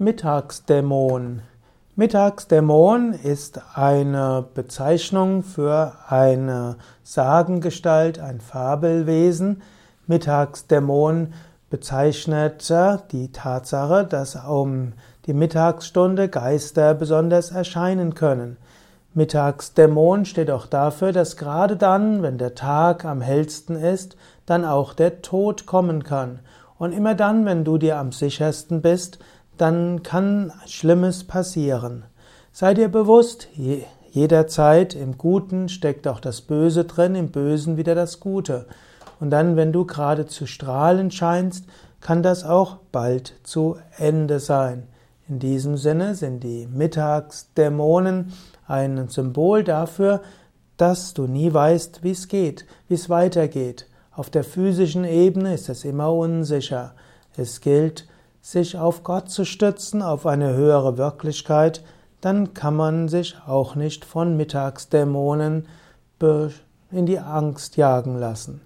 Mittagsdämon. Mittagsdämon ist eine Bezeichnung für eine Sagengestalt, ein Fabelwesen. Mittagsdämon bezeichnet die Tatsache, dass um die Mittagsstunde Geister besonders erscheinen können. Mittagsdämon steht auch dafür, dass gerade dann, wenn der Tag am hellsten ist, dann auch der Tod kommen kann. Und immer dann, wenn du dir am sichersten bist, dann kann Schlimmes passieren. Sei dir bewusst, jederzeit im Guten steckt auch das Böse drin, im Bösen wieder das Gute. Und dann, wenn du gerade zu strahlen scheinst, kann das auch bald zu Ende sein. In diesem Sinne sind die Mittagsdämonen ein Symbol dafür, dass du nie weißt, wie es geht, wie es weitergeht. Auf der physischen Ebene ist es immer unsicher. Es gilt, sich auf Gott zu stützen, auf eine höhere Wirklichkeit, dann kann man sich auch nicht von Mittagsdämonen in die Angst jagen lassen.